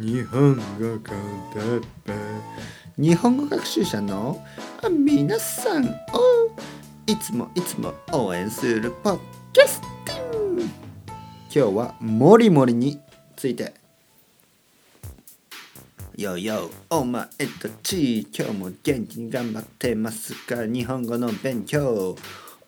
日本語コンテペ日本語学習者の皆さんをいつもいつも応援するポッキャスティン今日はモリモリについて。よよお前たち今日も元気に頑張ってますか？日本語の勉強。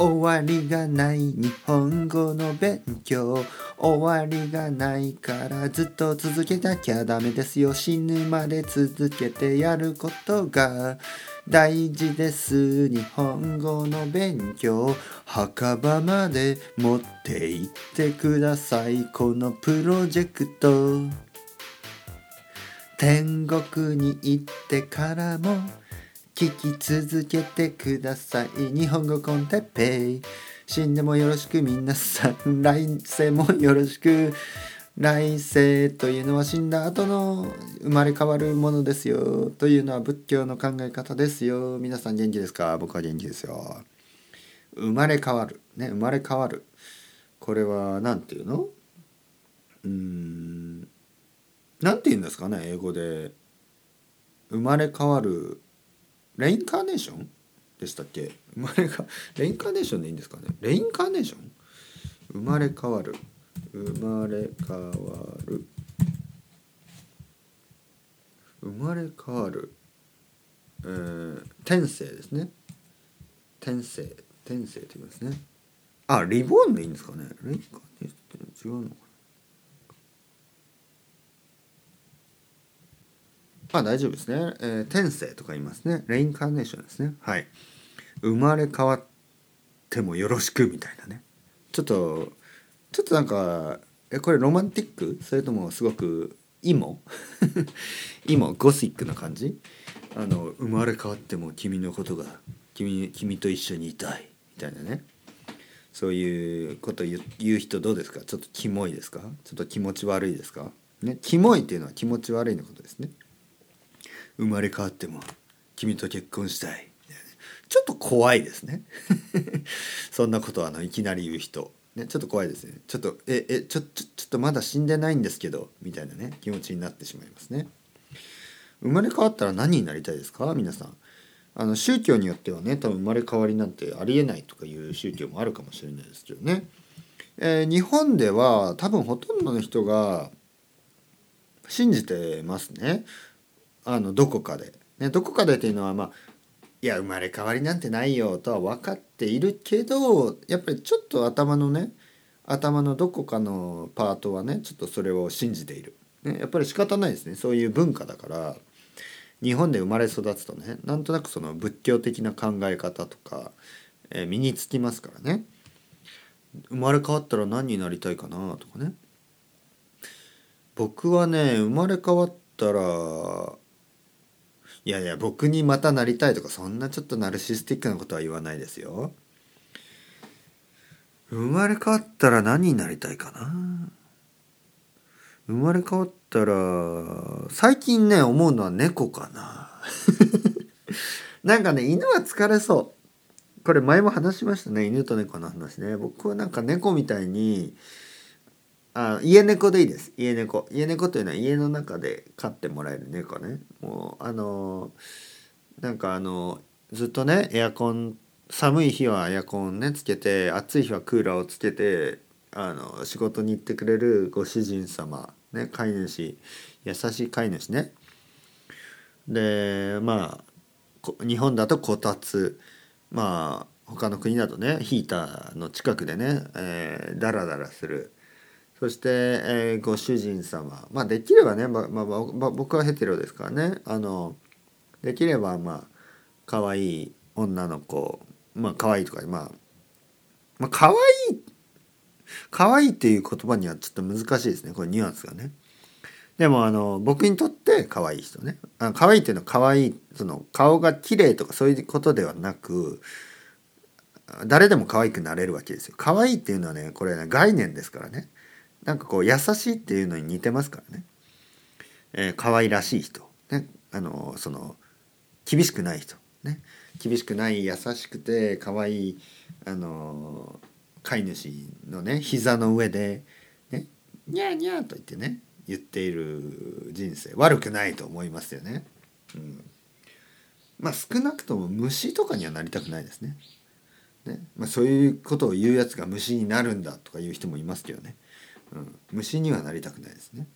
終わりがない日本語の勉強終わりがないからずっと続けなきゃダメですよ。死ぬまで続けてやることが大事です。日本語の勉強。墓場まで持って行ってください。このプロジェクト。天国に行ってからも聞き続けてください。日本語コンテッペイ。死んでもよろしく皆さん。来世もよろしく。来世というのは死んだ後の生まれ変わるものですよ。というのは仏教の考え方ですよ。皆さん元気ですか？僕は元気ですよ。生まれ変わる。ね生まれ変わる。これは何て言うの？うーん。何て言うんですかね英語で。生まれ変わるレインカーネーション？でしたっけ？生まれかレインカーネーションでいいんですかね？レインカーネーション？生まれ変わる。生まれ変わる。生まれ変わる、えー、天性ですね。天性。天性って言いますね。あリボーンでいいんですかね？レインカーネーションって違うのかな？まあ大丈夫ですね、えー、天性とか言いますね。レインカーネーションですね。はい。生まれ変わってもよろしくみたいなね。ちょっとちょっとなんかえこれロマンティック？それともすごくイモ？イモ？ゴシックな感じ？あの生まれ変わっても君のことが君君と一緒にいたい。みたいなね。そういうこと言う人どうですか？ちょっとキモいですか？ちょっと気持ち悪いですか？ね？キモいっていうのは気持ち悪いのことですね。生まれ変わっても君と結婚したい。ちょっと怖いですね。そんなことはあのいきなり言う人、ね、ちょっと怖いですね。ちょっとええちょちょちょっとまだ死んでないんですけどみたいなね気持ちになってしまいますね。生まれ変わったら何になりたいですか？皆さん。あの宗教によってはね多分生まれ変わりなんてありえないとかいう宗教もあるかもしれないですけどね、えー、日本では多分ほとんどの人が信じてますね。あのどこかで、ね、どこかでっていうのはまあいや生まれ変わりなんてないよとは分かっているけどやっぱりちょっと頭のね頭のどこかのパートはねちょっとそれを信じている、ね、やっぱり仕方ないですね。そういう文化だから日本で生まれ育つとねなんとなくその仏教的な考え方とか、えー、身につきますからね。生まれ変わったら何になりたいかなとかね。僕はね生まれ変わったらいやいや僕にまたなりたいとかそんなちょっとナルシスティックなことは言わないですよ。生まれ変わったら何になりたいかな？生まれ変わったら最近ね思うのは猫かな。なんかね犬は疲れそう。これ前も話しましたね犬と猫の話ね。僕はなんか猫みたいにあ家猫でいいです。家猫。家猫というのは家の中で飼ってもらえる猫ね。もうあのなんかあのずっとねエアコン寒い日はエアコンねつけて暑い日はクーラーをつけてあの仕事に行ってくれるご主人様ね飼い主優しい飼い主ね。でまあ日本だとこたつ。まあ他の国だとねヒーターの近くでね、えー、ダラダラするそして、えー、ご主人様まあできればね、ままま僕はヘテロですからねあのできればまあ可愛い女の子まあ可愛いとかまあまあ可愛い可愛いっていう言葉にはちょっと難しいですねこれニュアンスがね。でもあの僕にとって可愛い人ねあ可愛いっていうのは可愛いその顔が綺麗とかそういうことではなく誰でも可愛くなれるわけですよ。可愛いっていうのはねこれね概念ですからね。なんかこう優しいっていうのに似てますからね、えー、可愛らしい人、ね、あのその厳しくない人、ね、厳しくない優しくて可愛いあの飼い主のね膝の上で、ね「にゃーにゃー」と言ってね言っている人生。悪くないと思いますよね。うん。まあ少なくとも虫とかにはなりたくないですね。ね。まあ、そういうことを言うやつが虫になるんだとか言う人もいますけどね、うん、虫にはなりたくないですね。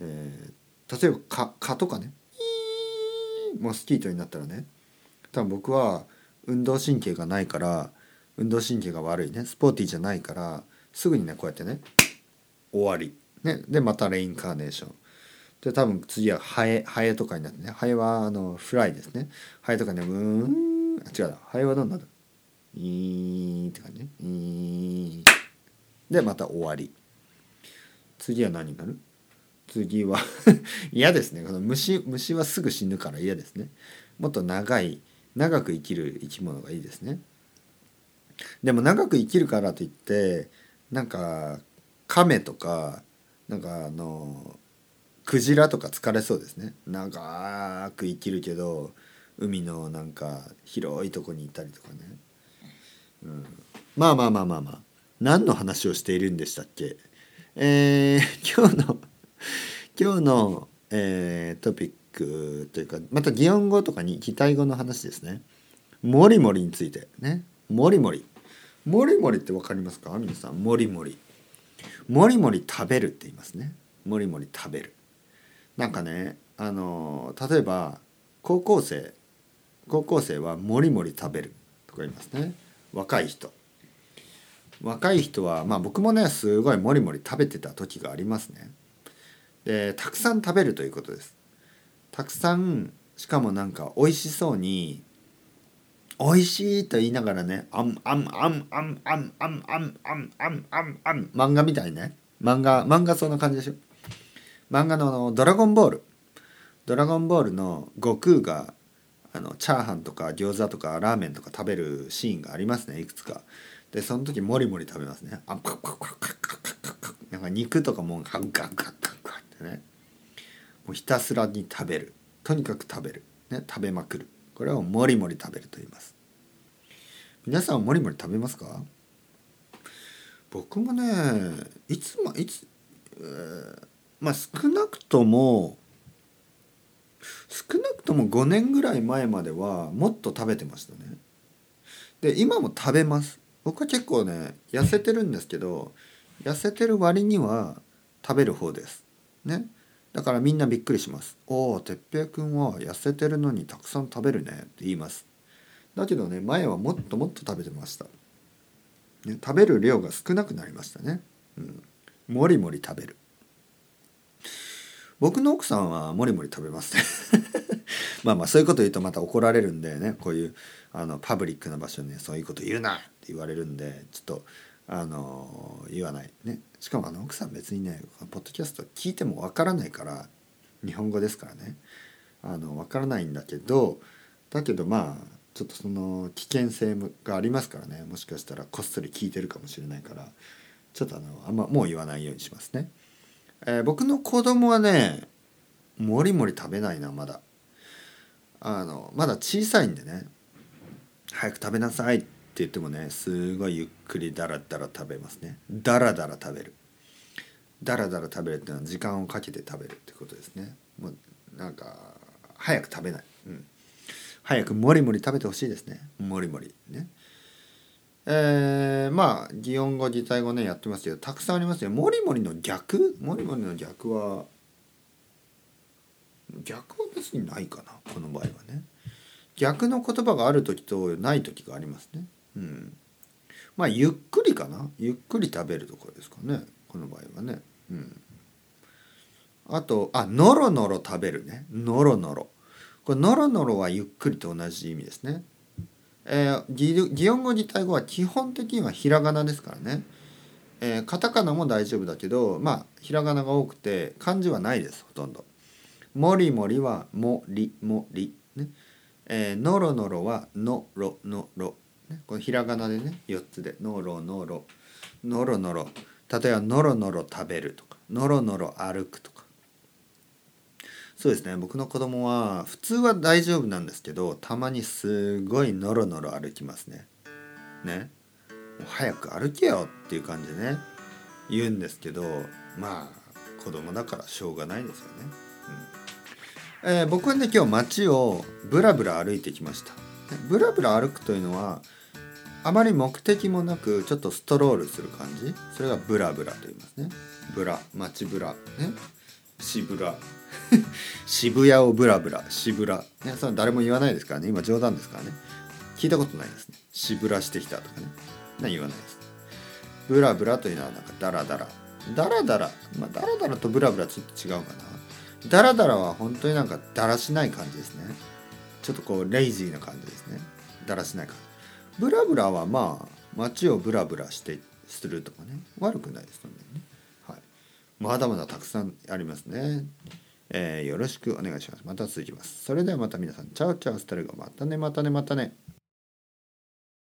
えー、例えば蚊蚊とかね。モスキートになったらね。多分僕は運動神経がないから運動神経が悪いね。スポーティーじゃないからすぐにねこうやってね終わり、ね、でまたレインカーネーション。で多分次はハエハエとかになってね。ハエはあのフライですね。ハエとかねうーん。違うハエはどうなるいーって感じね。いーでまた終わり。次は何になる？次は 嫌ですね。この虫虫はすぐ死ぬから嫌ですね。もっと長い長く生きる生き物がいいですね。でも長く生きるからといってなんか亀とかなんかあのクジラとか疲れそうですね。長く生きるけど海のなんか広いとこにいたりとかね、うん、まあまあまあまあまあ。何の話をしているんでしたっけ？えー、今日の今日の、えー、トピックというかまた擬音語とかに擬態語の話ですね。もりもりについてね。もりもり。もりもりって分かりますか？皆さん。もりもり。もりもり食べるって言いますね。もりもり食べる。なんかねあの例えば高校生高校生はもりもり食べるとか言いますね。若い人。若い人はまあ僕もねすごいもりもり食べてた時がありますね。でたくさん食べるということです。たくさんしかもなんか美味しそうに美味しいと言いながらねあんあんあんあんあんあんあんあんあんあんあん漫画みたいね漫画漫画そんな感じでしょ。漫画の「ドラゴンボール」ドラゴンボールの悟空があのチャーハンとか餃子とかラーメンとか食べるシーンがありますねいくつか。でその時もりもり食べますね。あなんか肉とかもガッガッガッガッガッってねもうひたすらに食べるとにかく食べる、ね、食べまくるこれをもりもり食べると言います皆さんもりもり食べますか僕もねいつもいつ、えー、まあ少なくとも少なくとも5年ぐらい前まではもっと食べてましたねで今も食べます僕は結構ね痩せてるんですけど痩せてる割には食べる方です。ね。だからみんなびっくりします「おお哲平君は痩せてるのにたくさん食べるね」って言います。だけどね前はもっともっと食べてました、ね、食べる量が少なくなりましたね、うん、もりもり食べる。僕の奥さんはもりもり食べますね。まあまあそういうこと言うとまた怒られるんでね。こういうあのパブリックな場所に、ね、そういうこと言うなって言われるんでちょっとあの言わないね。しかもあの奥さん別にねポッドキャスト聞いてもわからないから日本語ですからね。あのわからないんだけどだけどまあちょっとその危険性がありますからね。もしかしたらこっそり聞いてるかもしれないからちょっとあのあんまもう言わないようにしますね。えー、僕の子供はねもりもり食べないなまだ。あのまだ小さいんでね早く食べなさいって言ってもねすごいゆっくりダラダラ食べますね。ダラダラ食べる。ダラダラ食べるっていうのは時間をかけて食べるってことですね。もうなんか早く食べない、うん、早くもりもり食べてほしいですね。もりもり。ね。えー、まあ擬音語擬態語ねやってますけどたくさんありますよもりもりの逆？もりもりの逆は逆は別にないかなこの場合はね逆の言葉がある時とない時がありますね。うん。まあゆっくりかなゆっくり食べるところですかねこの場合はね。うん。あとあのろのろ食べるねのろのろ。これのろのろはゆっくりと同じ意味ですね。えー、擬音語自体語は基本的にはひらがなですからね。えー、カタカナも大丈夫だけどまあひらがなが多くて漢字はないですほとんど。もりもりはもりもりね。えー、のろのろはのろのろ、ね、このひらがなでね4つでのろのろのろのろ例えばのろのろ食べるとかのろのろ歩くとかそうですね。僕の子供は普通は大丈夫なんですけどたまにすごいのろのろ歩きますね。ね。早く歩けよっていう感じでね言うんですけどまあ子供だからしょうがないですよね、うん。えー僕はね今日街をブラブラ歩いてきました。ブラブラ歩くというのはあまり目的もなくちょっとストロールする感じ。それがブラブラと言いますね。ブラ街ブラ。ね。渋ラ 渋谷をブラブラ。渋ラねそれ誰も言わないですからね。今冗談ですからね。聞いたことないですね。渋ラしてきたとかね。何言わないです。ブラブラというのはなんかダラダラ。ダラダラ。まあダラダラとブラブラちょっと違うかな。ダラダラは本当になんかだらしない感じですね。ちょっとこうレイジーな感じですね。だらしない感じ。ブラブラはまあ街をブラブラしてするとかね。悪くないですよね、まだまだたくさんありますね、えーよろしくお願いします。また続きます。それではまた皆さん。チャオチャオスタルゴ。またねまたねまたね。